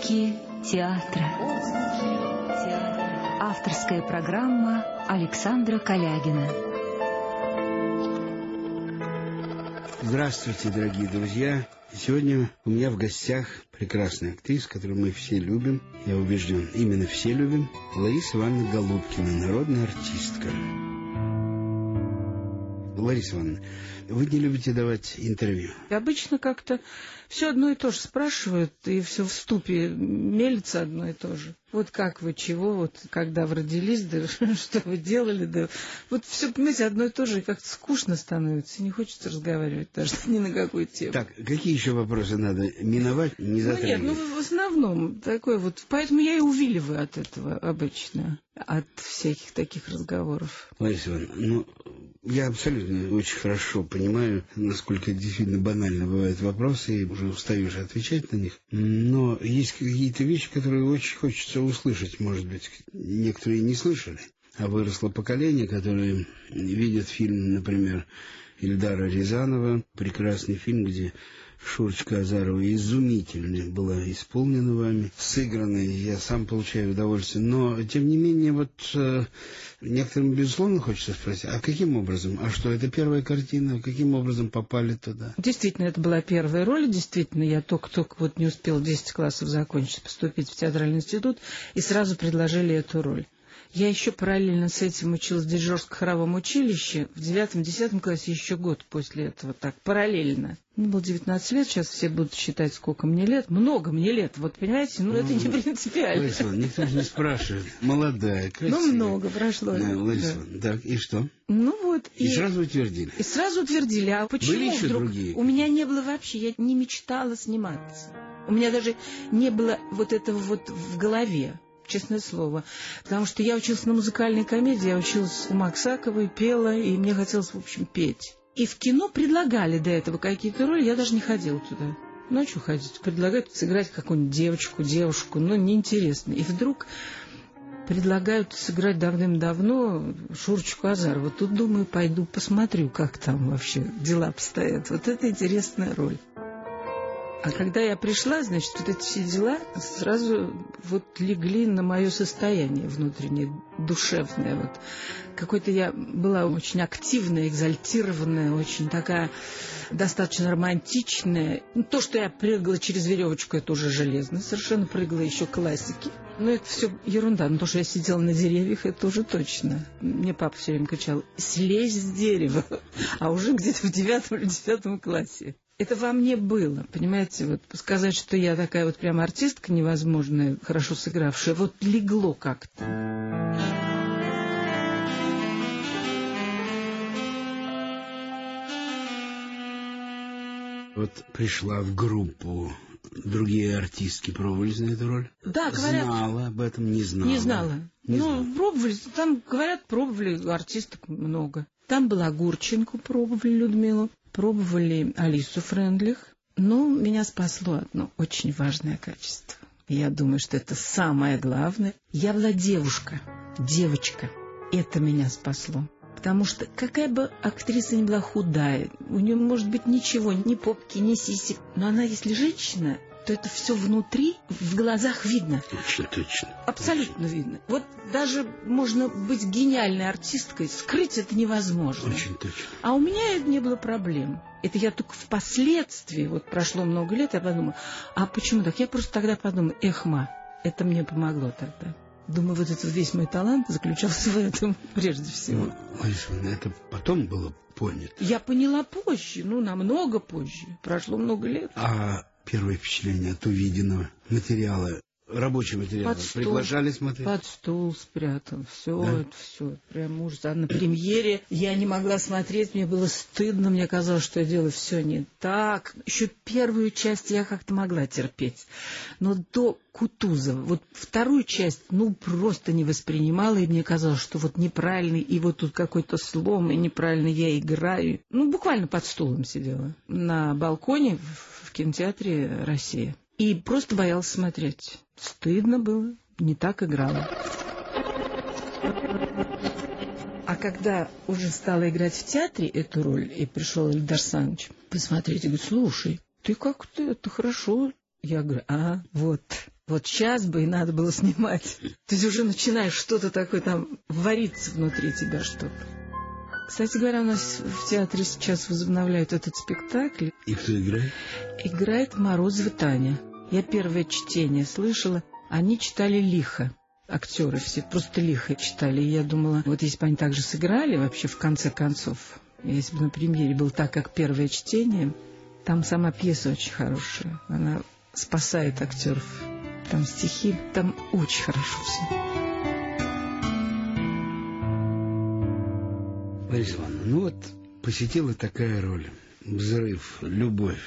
Отзвуки театра. Авторская программа Александра Калягина. Здравствуйте, дорогие друзья. Сегодня у меня в гостях прекрасная актриса, которую мы все любим. Я убежден, именно все любим. Лариса Ивановна Голубкина, народная артистка. Лариса Ивановна, вы не любите давать интервью? Обычно как-то все одно и то же спрашивают, и все в ступе мелится одно и то же. Вот как вы, чего, вот когда вы родились, да что вы делали, да. Вот все, понимаете, одно и то же, и как-то скучно становится, не хочется разговаривать даже ни на какую тему. Так, какие еще вопросы надо миновать, не затрагивать? Ну нет, ну в основном такой вот, поэтому я и увиливаю от этого обычно, от всяких таких разговоров. Лариса Ивановна, ну, я абсолютно очень хорошо понимаю, насколько действительно банально бывают вопросы, и уже устаешь отвечать на них. Но есть какие-то вещи, которые очень хочется услышать, может быть, некоторые не слышали. А выросло поколение, которое видит фильм, например, Ильдара Рязанова, прекрасный фильм, где Шурочка Азарова изумительно была исполнена вами, сыграна, я сам получаю удовольствие. Но, тем не менее, вот э, некоторым, безусловно, хочется спросить, а каким образом? А что, это первая картина? Каким образом попали туда? Действительно, это была первая роль. Действительно, я только-только вот не успел 10 классов закончить, поступить в театральный институт, и сразу предложили эту роль. Я еще параллельно с этим училась в дирижерско-хоровом училище. В девятом-десятом классе еще год после этого. Так, параллельно. Мне было 19 лет, сейчас все будут считать, сколько мне лет. Много мне лет, вот понимаете, ну, ну это не принципиально. Лариса, никто же не спрашивает. Молодая, красивая. Ну, много прошло. Да, Лариса, да. так, и что? Ну вот. И, и сразу утвердили? И сразу утвердили. А почему Были еще вдруг? другие? У меня не было вообще, я не мечтала сниматься. У меня даже не было вот этого вот в голове честное слово. Потому что я училась на музыкальной комедии, я училась у Максаковой, пела, и мне хотелось, в общем, петь. И в кино предлагали до этого какие-то роли, я даже не ходила туда. Что ходить? Предлагают сыграть какую-нибудь девочку, девушку, но неинтересно. И вдруг предлагают сыграть давным-давно Шурочку Азарову. Тут, думаю, пойду посмотрю, как там вообще дела обстоят. Вот это интересная роль. А когда я пришла, значит, вот эти все дела сразу вот легли на мое состояние внутреннее, душевное. Вот. Какой-то я была очень активная, экзальтированная, очень такая достаточно романтичная. Ну, то, что я прыгала через веревочку, это уже железно. Совершенно прыгала еще классики. Но это все ерунда. Но то, что я сидела на деревьях, это уже точно. Мне папа все время кричал, слезь с дерева. А уже где-то в девятом или десятом классе это во мне было, понимаете, вот сказать, что я такая вот прям артистка невозможная, хорошо сыгравшая, вот легло как-то. Вот пришла в группу, другие артистки пробовали на эту роль? Да, говорят. Знала об этом, не знала. Не знала. Не ну, знала. пробовали, там, говорят, пробовали артисток много. Там была Гурченко, пробовали Людмилу пробовали Алису Френдлих, но меня спасло одно очень важное качество. Я думаю, что это самое главное. Я была девушка, девочка. Это меня спасло. Потому что какая бы актриса ни была худая, у нее может быть ничего, ни попки, ни сисек, но она, если женщина, то это все внутри, в глазах видно. Точно, точно. Абсолютно точно. видно. Вот даже можно быть гениальной артисткой, скрыть это невозможно. Очень точно. А у меня это не было проблем. Это я только впоследствии, вот прошло много лет, я подумала, а почему так? Я просто тогда подумала, эхма, это мне помогло тогда. Думаю, вот этот весь мой талант заключался в этом прежде всего. Ну, это потом было понято. Я поняла позже, ну, намного позже. Прошло много лет. А первое впечатление от увиденного материала, рабочий материал, Под стул. приглашали смотреть? Под стул спрятал. Все Да? это, все. Прям ужас. А на премьере я не могла смотреть, мне было стыдно, мне казалось, что я делаю все не так. Еще первую часть я как-то могла терпеть. Но до Кутузова, вот вторую часть, ну, просто не воспринимала, и мне казалось, что вот неправильно, и вот тут какой-то слом, и неправильно я играю. Ну, буквально под стулом сидела на балконе в, в кинотеатре «Россия». И просто боялась смотреть. Стыдно было, не так играла. А когда уже стала играть в театре эту роль, и пришел Эльдар Саныч посмотреть, и говорит, слушай, ты как-то это хорошо. Я говорю, а, вот, Вот сейчас бы и надо было снимать. То есть уже начинаешь что-то такое там вариться внутри тебя что-то. Кстати говоря, у нас в театре сейчас возобновляют этот спектакль. И кто играет? Играет Морозова Таня. Я первое чтение слышала. Они читали лихо. Актеры все просто лихо читали. И я думала, вот если бы они так же сыграли вообще в конце концов, если бы на премьере был так, как первое чтение, там сама пьеса очень хорошая. Она спасает актеров. Там стихи, там очень хорошо все. Лариса Ивановна, ну вот посетила такая роль. Взрыв, любовь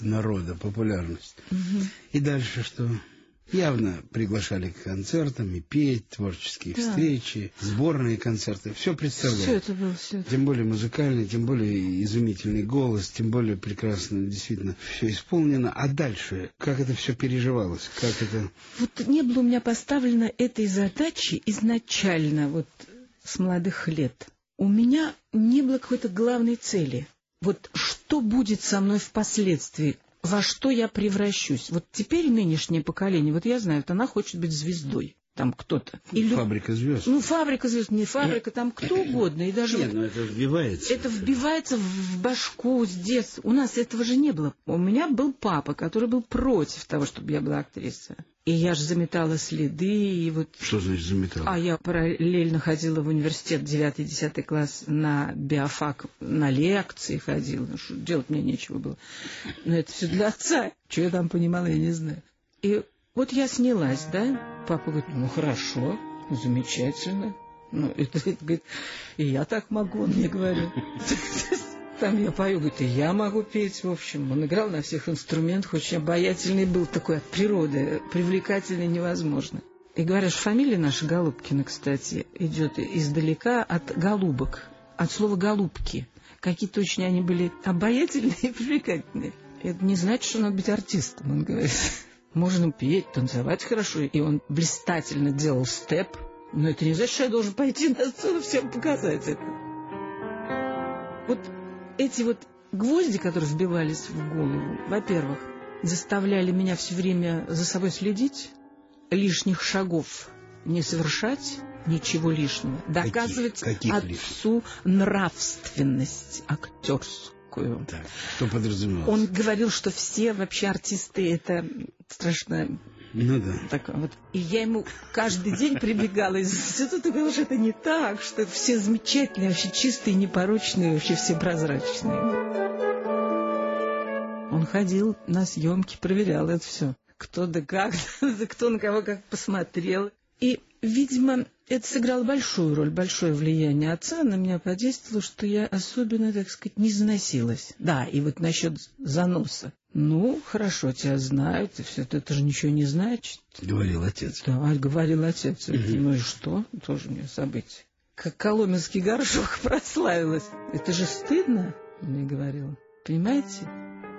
народа, популярность. Угу. И дальше что? Явно приглашали к концертам и петь, творческие Да. встречи, сборные концерты. Все представляю. Все это было, все это. Тем более музыкальный, тем более изумительный голос, тем более прекрасно действительно все исполнено. А дальше, как это все переживалось? Как это... Вот не было у меня поставлено этой задачи изначально, вот с молодых лет. У меня не было какой-то главной цели. Вот что будет со мной впоследствии, во что я превращусь. Вот теперь нынешнее поколение, вот я знаю, вот она хочет быть звездой, там кто-то. Или, Фабрика звезд. ну, фабрика звезд, не фабрика, там кто угодно. И даже Нет, вот ну это вбивается. это вбивается в башку с детства. У нас этого же не было. У меня был папа, который был против того, чтобы я была актрисой. И я же заметала следы, и вот... Что значит заметал? А я параллельно ходила в университет 9-10 класс на биофак, на лекции ходила. Ну, что, делать мне нечего было. Но это все для отца. Что я там понимала, я не знаю. И вот я снялась, да? Папа говорит, ну хорошо, замечательно. Ну, это, это, говорит, и я так могу, он мне говорит. Там я пою, говорит, и я могу петь, в общем. Он играл на всех инструментах, очень обаятельный был, такой от природы, привлекательный невозможно. И говорят, фамилия наша Голубкина, кстати, идет издалека от голубок, от слова голубки. Какие-то очень они были обаятельные и привлекательные. Это не значит, что надо быть артистом, он говорит. Можно петь, танцевать хорошо. И он блистательно делал степ. Но это не значит, что я должен пойти на сцену всем показать это. Вот эти вот гвозди, которые вбивались в голову, во-первых, заставляли меня все время за собой следить, лишних шагов не совершать, ничего лишнего, доказывать Каких отцу нравственность актерскую. Так, что подразумевалось? Он говорил, что все вообще артисты это страшно Ну да. так вот. И я ему каждый день прибегала из института и говорила, что это не так, что все замечательные, вообще чистые, непорочные, вообще все прозрачные. Он ходил на съемки, проверял это все. Кто да как, кто на кого как посмотрел. И, видимо, это сыграло большую роль, большое влияние отца на меня подействовало, что я особенно, так сказать, не заносилась. Да, и вот насчет заноса. Ну, хорошо, тебя знают, и все это, это же ничего не значит. Говорил отец. Да, говорил отец. Ну и что? Тоже мне событие. Как коломенский горшок прославилась. Это же стыдно, мне говорила. Понимаете?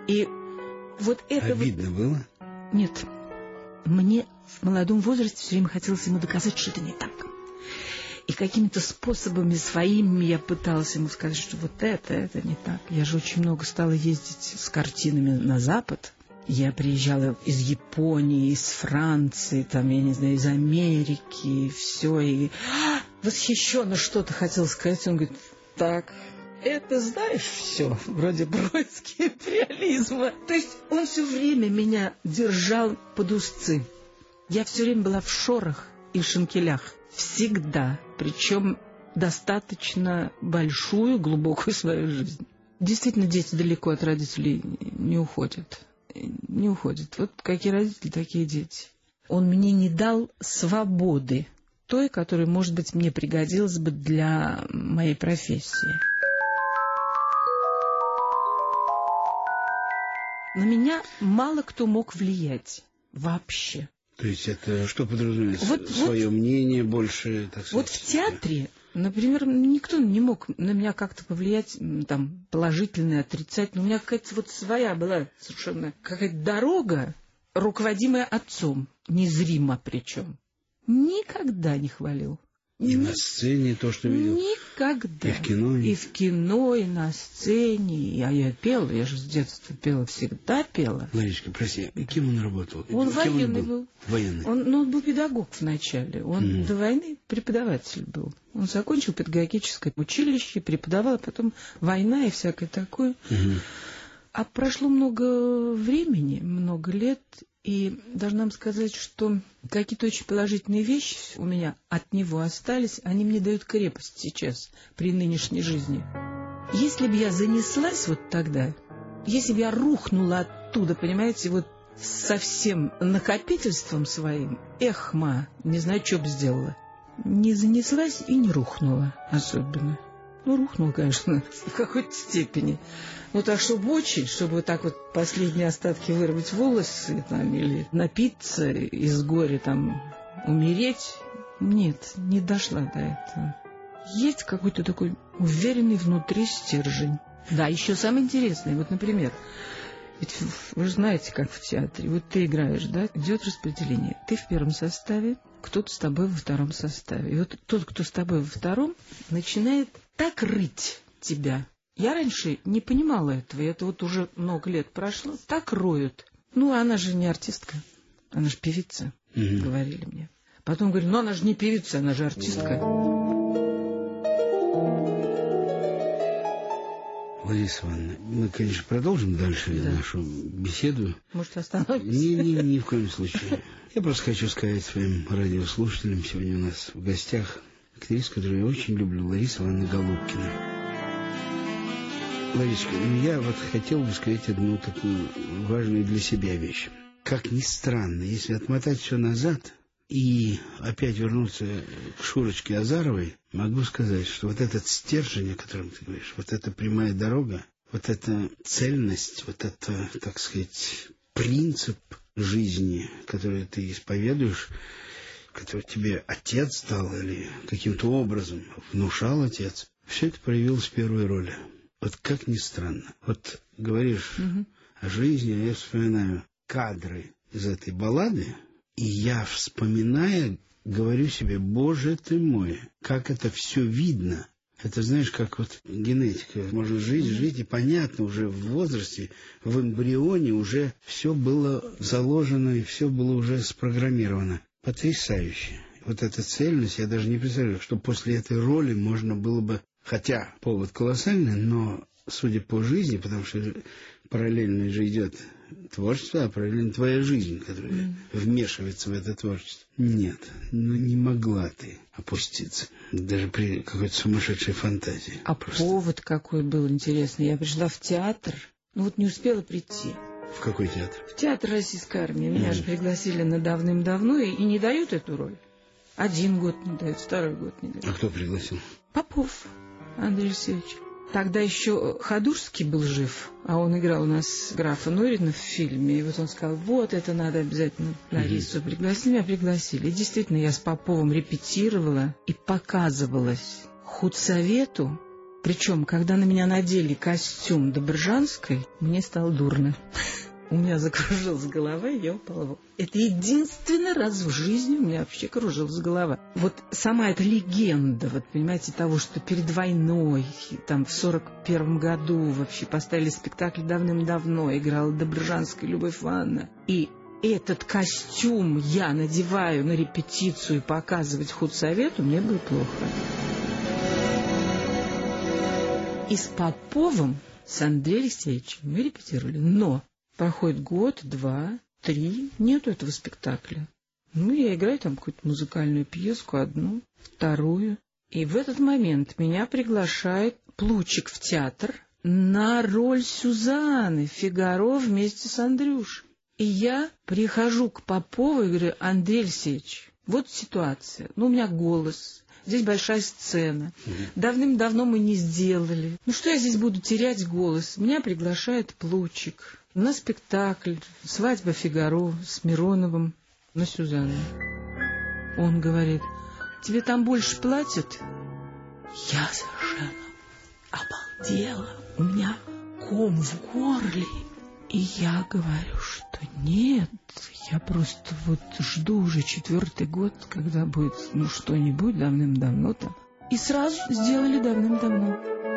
И вот это... вот- Обидно было? Нет. Мне в молодом возрасте все время хотелось ему доказать, что это не так. И какими-то способами своими я пыталась ему сказать, что вот это, это не так. Я же очень много стала ездить с картинами на Запад. Я приезжала из Японии, из Франции, там, я не знаю, из Америки, все. И «А, восхищенно что-то хотел сказать. Он говорит, так, это знаешь все, вроде Бродский империализма. То есть он все время меня держал под узцы. Я все время была в шорах и шинкелях. Всегда. Причем достаточно большую, глубокую свою жизнь. Действительно, дети далеко от родителей не уходят. Не уходят. Вот какие родители, такие дети. Он мне не дал свободы, той, которая, может быть, мне пригодилась бы для моей профессии. На меня мало кто мог влиять вообще. То есть это что подразумевается? Вот- Свое мнение больше, так сказать? Вот в театре, например, никто не мог на меня как-то повлиять, там, положительно, отрицательно. У меня какая-то вот своя была совершенно какая-то дорога, руководимая отцом, незримо причем. Никогда не хвалил. И на сцене то, что видел? Никогда. И в кино? И в кино, и на сцене. А я пела, я же с детства пела, всегда пела. Ларичка, прости, кем он работал? Он кем военный он был. был. Военный. Он, ну, он был педагог вначале. Он Мгм. до войны преподаватель был. Он закончил педагогическое училище, преподавал, а потом война и всякое такое. Мгм. А прошло много времени, много лет, и должна вам сказать, что какие-то очень положительные вещи у меня от него остались, они мне дают крепость сейчас, при нынешней жизни. Если бы я занеслась вот тогда, если бы я рухнула оттуда, понимаете, вот со всем накопительством своим, эх, ма, не знаю, что бы сделала. Не занеслась и не рухнула особенно. Ну, рухнула, конечно, в какой-то степени. Ну, так, чтобы очень, чтобы вот так вот последние остатки вырвать волосы там, или напиться из горя, там, умереть, нет, не дошла до этого. Есть какой-то такой уверенный внутри стержень. Да, еще самое интересное, вот, например, ведь вы же знаете, как в театре, вот ты играешь, да, идет распределение. Ты в первом составе, кто-то с тобой во втором составе. И вот тот, кто с тобой во втором, начинает так рыть тебя. Я раньше не понимала этого, и это вот уже много лет прошло. Так роют. Ну, она же не артистка, она же певица, Мгм. говорили мне. Потом говорили, ну она же не певица, она же артистка. Лариса Ивановна, мы, конечно, продолжим дальше Да. нашу беседу. Может, остановимся? Ни, ни, ни в коем случае. Я просто хочу сказать своим радиослушателям, сегодня у нас в гостях актриса, которую я очень люблю, Лариса Ивановна Голубкина. Ларисочка, ну, я вот хотел бы сказать одну такую важную для себя вещь. Как ни странно, если отмотать все назад и опять вернуться к Шурочке Азаровой, могу сказать, что вот этот стержень, о котором ты говоришь, вот эта прямая дорога, вот эта цельность, вот это, так сказать, принцип жизни, который ты исповедуешь, который тебе отец дал или каким-то образом внушал отец, все это проявилось в первой роли. Вот как ни странно. Вот говоришь Мгм. о жизни, а я вспоминаю кадры из этой баллады, и я, вспоминая, говорю себе, боже ты мой, как это все видно. Это знаешь, как вот генетика. Можно жить, жить, и понятно, уже в возрасте, в эмбрионе уже все было заложено, и все было уже спрограммировано. Потрясающе. Вот эта цельность, я даже не представляю, что после этой роли можно было бы, хотя повод колоссальный, но судя по жизни, потому что параллельно же идет творчество, а параллельно твоя жизнь, которая вмешивается в это творчество. Нет, ну не могла ты опуститься, даже при какой-то сумасшедшей фантазии. А Просто. повод какой был интересный. Я пришла в театр, ну вот не успела прийти. В какой театр? В театр Российской армии. Меня Мгм. же пригласили на давным-давно и, и не дают эту роль. Один год не дают, второй год не дают. А кто пригласил? Попов Андрей Алексеевич. Тогда еще Ходурский был жив, а он играл у нас графа Норина в фильме. И вот он сказал, вот это надо обязательно Ларису пригласить. Меня пригласили. И действительно, я с Поповым репетировала и показывалась худсовету. Причем, когда на меня надели костюм Добржанской, мне стало дурно. У меня закружилась голова, и я упала. в. Это единственный раз в жизни у меня вообще кружилась голова. Вот сама эта легенда, вот понимаете, того, что перед войной, там в сорок первом году вообще поставили спектакль давным-давно, играла Добржанская Любовь Ивановна. И этот костюм я надеваю на репетицию и показывать худсовету, мне было плохо. И с Поповым, с Андреем Алексеевичем мы репетировали. Но проходит год, два, три, нету этого спектакля. Ну, я играю там какую-то музыкальную пьеску, одну, вторую. И в этот момент меня приглашает Плучик в театр на роль Сюзанны Фигаро вместе с Андрюшей. И я прихожу к Попову и говорю, Андрей Алексеевич, вот ситуация. Ну, у меня голос, здесь большая сцена. Давным-давно мы не сделали. Ну, что я здесь буду терять голос? Меня приглашает Плучик на спектакль «Свадьба Фигаро» с Мироновым на Сюзанну. Он говорит, тебе там больше платят? Я совершенно обалдела. У меня ком в горле. И я говорю, что Нет, я просто вот жду уже четвертый год, когда будет ну что-нибудь давным-давно там. И сразу сделали давным-давно.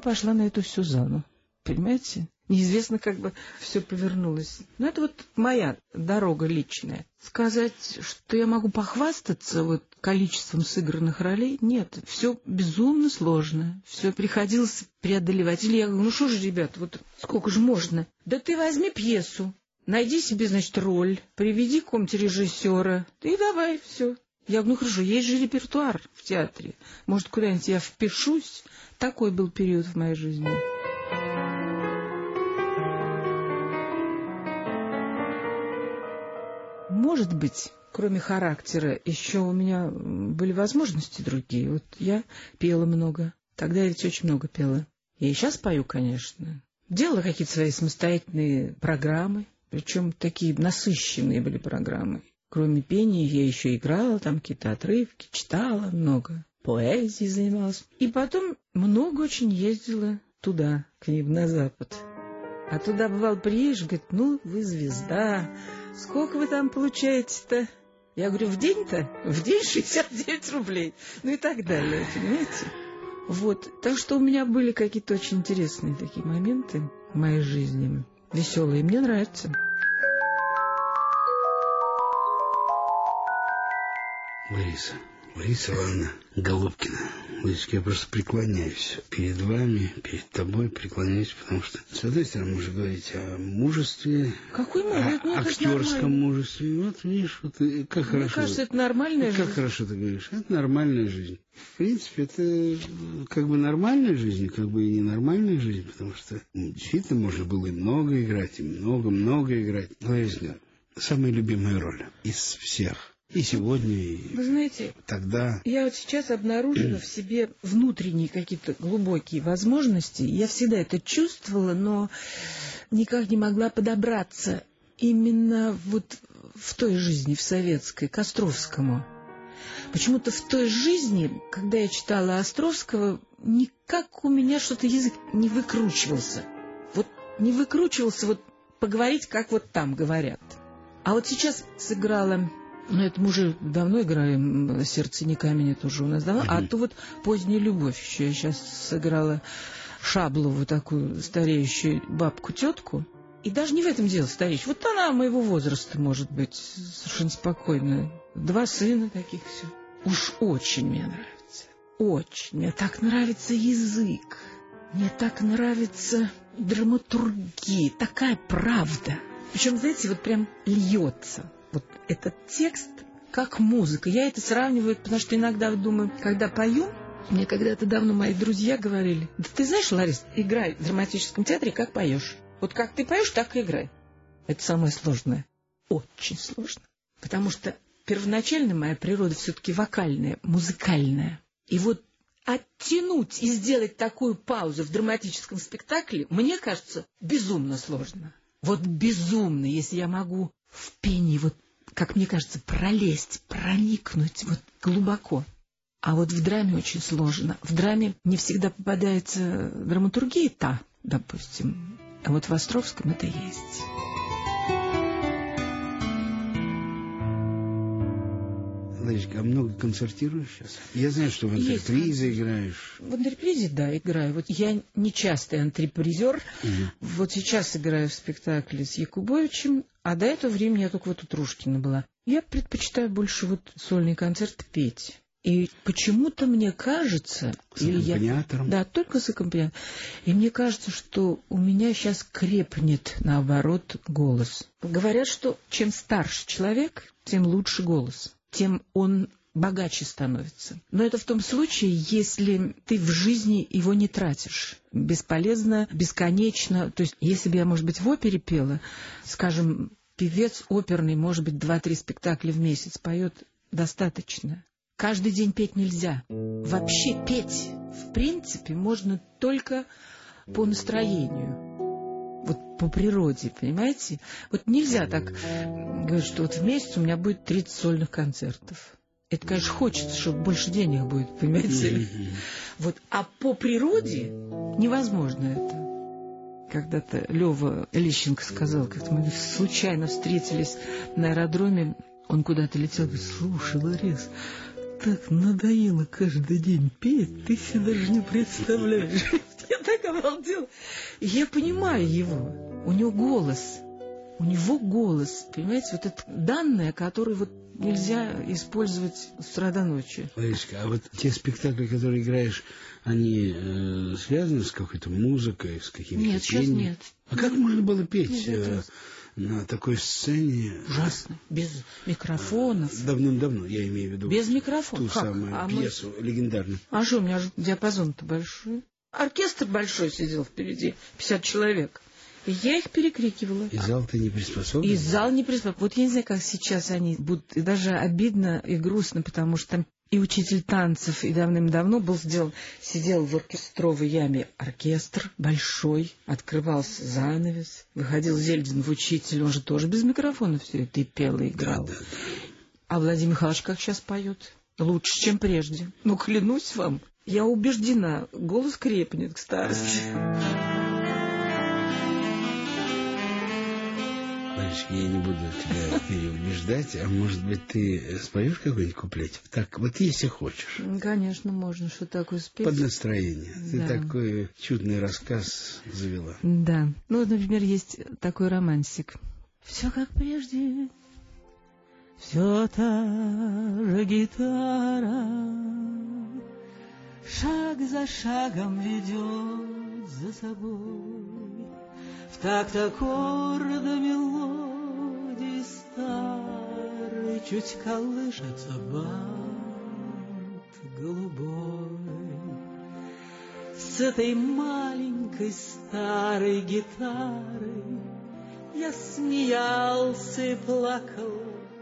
Не пошла на эту всю залу. Понимаете? Неизвестно, как бы все повернулось. Но это вот моя дорога личная. Сказать, что я могу похвастаться вот количеством сыгранных ролей, нет. Все безумно сложно. Все приходилось преодолевать. Или я говорю, ну что же, ребят, вот сколько же можно? Да ты возьми пьесу, найди себе, значит, роль, приведи какого-нибудь режиссера, и давай, все. Я говорю, ну хорошо, есть же репертуар в театре. Может, куда-нибудь я впишусь? Такой был период в моей жизни. Может быть, кроме характера, еще у меня были возможности другие. Вот я пела много. Тогда я ведь очень много пела. Я и сейчас пою, конечно. Делала какие-то свои самостоятельные программы, причем такие насыщенные были программы. Кроме пения я еще играла, там какие-то отрывки, читала много, поэзией занималась. И потом много очень ездила туда, к ним на запад. А туда, бывал, приедешь, говорит, ну, вы звезда, сколько вы там получаете-то? Я говорю, в день-то? В день 69 рублей. Ну и так далее, понимаете? Вот. Так что у меня были какие-то очень интересные такие моменты в моей жизни. Веселые. Мне нравится. Лариса, Лариса Ивановна Голубкина, Ларисочка, я просто преклоняюсь перед вами, перед тобой преклоняюсь, потому что, с одной стороны, можно говорить о мужестве, Какой мужик? Ну, о ж актерском мужестве. Вот, видишь, вот как Мне хорошо. кажется, это нормальная как жизнь. хорошо ты говоришь. Это нормальная жизнь. В принципе, это как бы нормальная жизнь, как бы и ненормальная жизнь, потому что м, действительно можно было и много играть, и много-много играть. Лариса, самая любимая роль из всех. И сегодня, и Вы знаете, тогда. Я вот сейчас обнаружила в себе внутренние какие-то глубокие возможности. Я всегда это чувствовала, но никак не могла подобраться именно вот в той жизни, в советской, к Островскому. Почему-то в той жизни, когда я читала Островского, никак у меня что-то язык не выкручивался. Вот не выкручивался вот поговорить, как вот там говорят. А вот сейчас сыграла ну, это мы уже давно играем «Сердце не камень», это уже у нас давно. А то вот «Поздняя любовь» еще. Я сейчас сыграла Шаблову, такую стареющую бабку-тетку. И даже не в этом дело стареющая. Вот она моего возраста, может быть, совершенно спокойно. Два сына таких все. Уж очень мне нравится. Очень. Мне так нравится язык. Мне так нравится драматургия. Такая правда. Причем, знаете, вот прям льется. Вот этот текст как музыка. Я это сравниваю, потому что иногда думаю, когда пою, мне когда-то давно мои друзья говорили, да ты знаешь, Ларис, играй в драматическом театре, как поешь. Вот как ты поешь, так и играй. Это самое сложное. Очень сложно. Потому что первоначально моя природа все-таки вокальная, музыкальная. И вот оттянуть и сделать такую паузу в драматическом спектакле, мне кажется, безумно сложно. Вот безумно, если я могу в пении, вот, как мне кажется, пролезть, проникнуть вот глубоко. А вот в драме очень сложно. В драме не всегда попадается драматургия та, допустим. А вот в Островском это есть. Ларисочка, а много концертируешь сейчас? Я знаю, что в Есть антрепризы играешь. В антрепризе, да, играю. Вот я не частый антрепризер. Мгм. Вот сейчас играю в спектакле с Якубовичем, а до этого времени я только вот у Трушкина была. Я предпочитаю больше вот сольный концерт петь. И почему-то мне кажется... С или я- аккомпаниатором? Да, только с аккомпаниатором. И мне кажется, что у меня сейчас крепнет, наоборот, голос. Говорят, что чем старше человек, тем лучше голос, тем он богаче становится. Но это в том случае, если ты в жизни его не тратишь. Бесполезно, бесконечно. То есть, если бы я, может быть, в опере пела, скажем, певец оперный, может быть, два-три спектакля в месяц поет достаточно. Каждый день петь нельзя. Вообще петь, в принципе, можно только по настроению. По природе, понимаете? Вот нельзя так говорить, что вот в месяц у меня будет 30 сольных концертов. Это, конечно, хочется, чтобы больше денег будет, понимаете? Вот, а по природе невозможно это. когда-то Лева Лещенко сказал, как мы случайно встретились на аэродроме, он куда-то летел, говорит, слушай, Ларис, так надоело каждый день петь, ты себе даже не представляешь. Я так обалдел. Я понимаю его. У него голос. У него голос. Понимаете, вот это данное, которое вот нельзя использовать с утра до ночи. Ларисочка, а вот те спектакли, которые играешь, они э, связаны с какой-то музыкой, с какими-то Нет, сейчас пением? нет. А как можно было петь Нет, э, на такой сцене? Ужасно. Без микрофонов. Давным-давно, я имею в виду. Без ту микрофонов. Как? самую А мы- пьесу легендарную. А что, у меня же диапазон-то большой. Оркестр большой сидел впереди, 50 человек. Я их перекрикивала. И зал-то не приспособлен. И зал не приспособлен. Вот я не знаю, как сейчас они будут. И даже обидно и грустно, потому что там и учитель танцев, и давным-давно был сделан, сидел в оркестровой яме оркестр большой, открывался занавес, выходил Зельдин в учитель, он же тоже без микрофона все это и пел, и играл. Да, да, А Владимир Михайлович как сейчас поет? Лучше, чем прежде. Ну, клянусь вам, я убеждена, голос крепнет к старости. Ларисочка, я не буду тебя переубеждать, а может быть ты споешь какой-нибудь куплетик? Так, вот если хочешь. Ну, Конечно, можно, что такое спеть. Под настроение. Ты Да. такой чудный рассказ завела. Да. Ну, вот, например, есть такой романсик. Все как прежде, все та же гитара, шаг за шагом ведет за собой, в такт аккорда мелодии старой чуть колышется бант голубой. С этой маленькой старой гитарой Я смеялся и плакал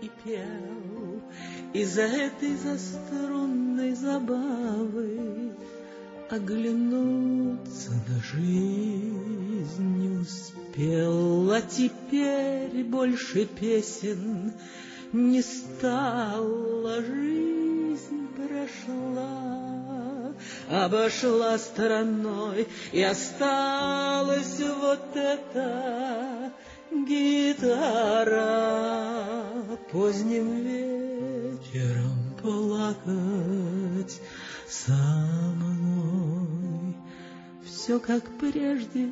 и пел Из-за этой заструнной забавы Оглянуться на жизнь не успел А теперь больше песен не стало Жизнь прошла обошла стороной, и осталась вот эта гитара. Поздним вечером плакать со мной. Все как прежде,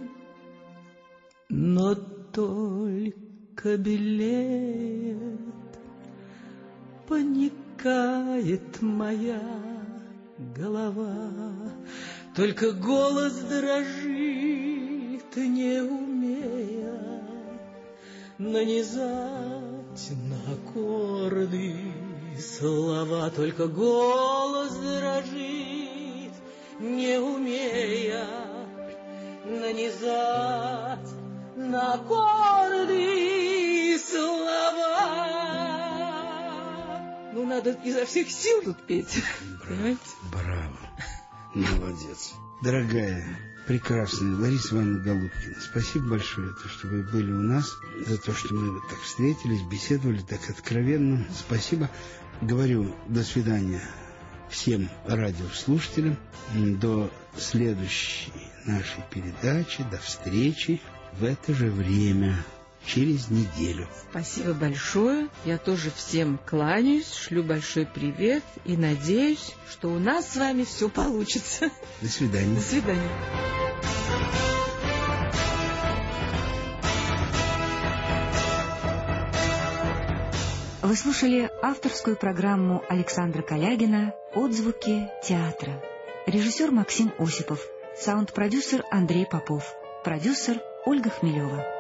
но только белеет, паникает моя голова, только голос дрожит, не умея нанизать на аккорды слова, только голос дрожит, не умея нанизать на аккорды слова. Ну, надо изо всех сил тут петь. Понимаете? Браво. Молодец. Дорогая, прекрасная Лариса Ивановна Голубкина, спасибо большое, то, что вы были у нас, за то, что мы так встретились, беседовали так откровенно. Спасибо. Говорю до свидания всем радиослушателям. До следующей нашей передачи, до встречи в это же время, через неделю. Спасибо большое. Я тоже всем кланяюсь, шлю большой привет и надеюсь, что у нас с вами все получится. До свидания. До свидания. Вы слушали авторскую программу Александра Калягина «Отзвуки театра». Режиссер Максим Осипов, саунд-продюсер Андрей Попов, продюсер Ольга Хмелева.